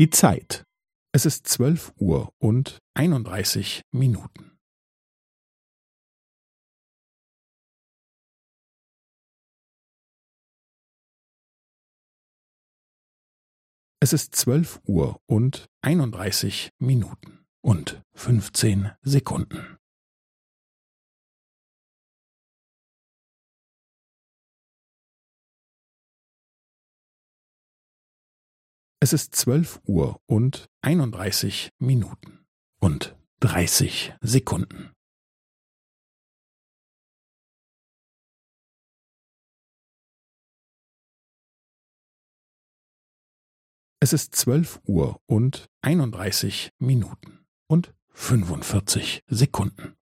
Die Zeit. Es ist zwölf Uhr und einunddreißig Minuten. Es ist zwölf Uhr und einunddreißig Minuten und fünfzehn Sekunden. Es ist zwölf Uhr und einunddreißig Minuten und dreißig Sekunden. Es ist zwölf Uhr und einunddreißig Minuten und fünfundvierzig Sekunden.